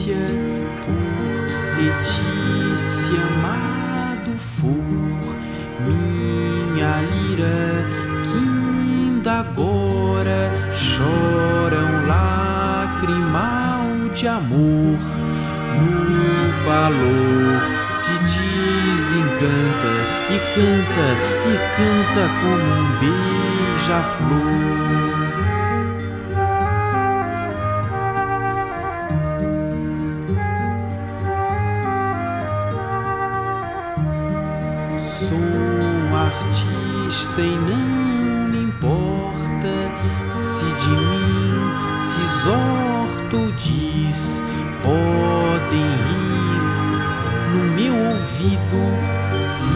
Letícia, por Letícia, amado for minha lira, que ainda agora choram lacrimal de amor no valor se desencanta e canta e canta como um beija-flor. Sou um artista e não me importa se de mim se exorta ou diz podem rir no meu ouvido se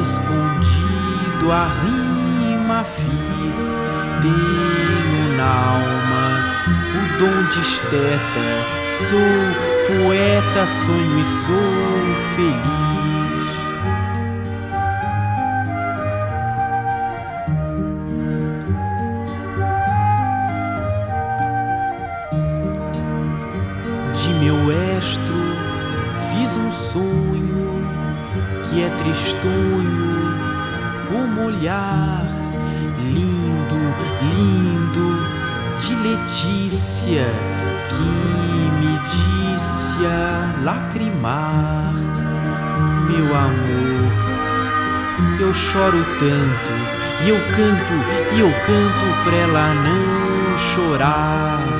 escondido a rima fiz tenho na alma o dom de esteta sou poeta sonho e sou feliz de meu estro fiz um sonho que é tristonho como olhar lindo, lindo de Letícia que me disse a lacrimar. Meu amor eu choro tanto e eu canto e eu canto pra ela não chorar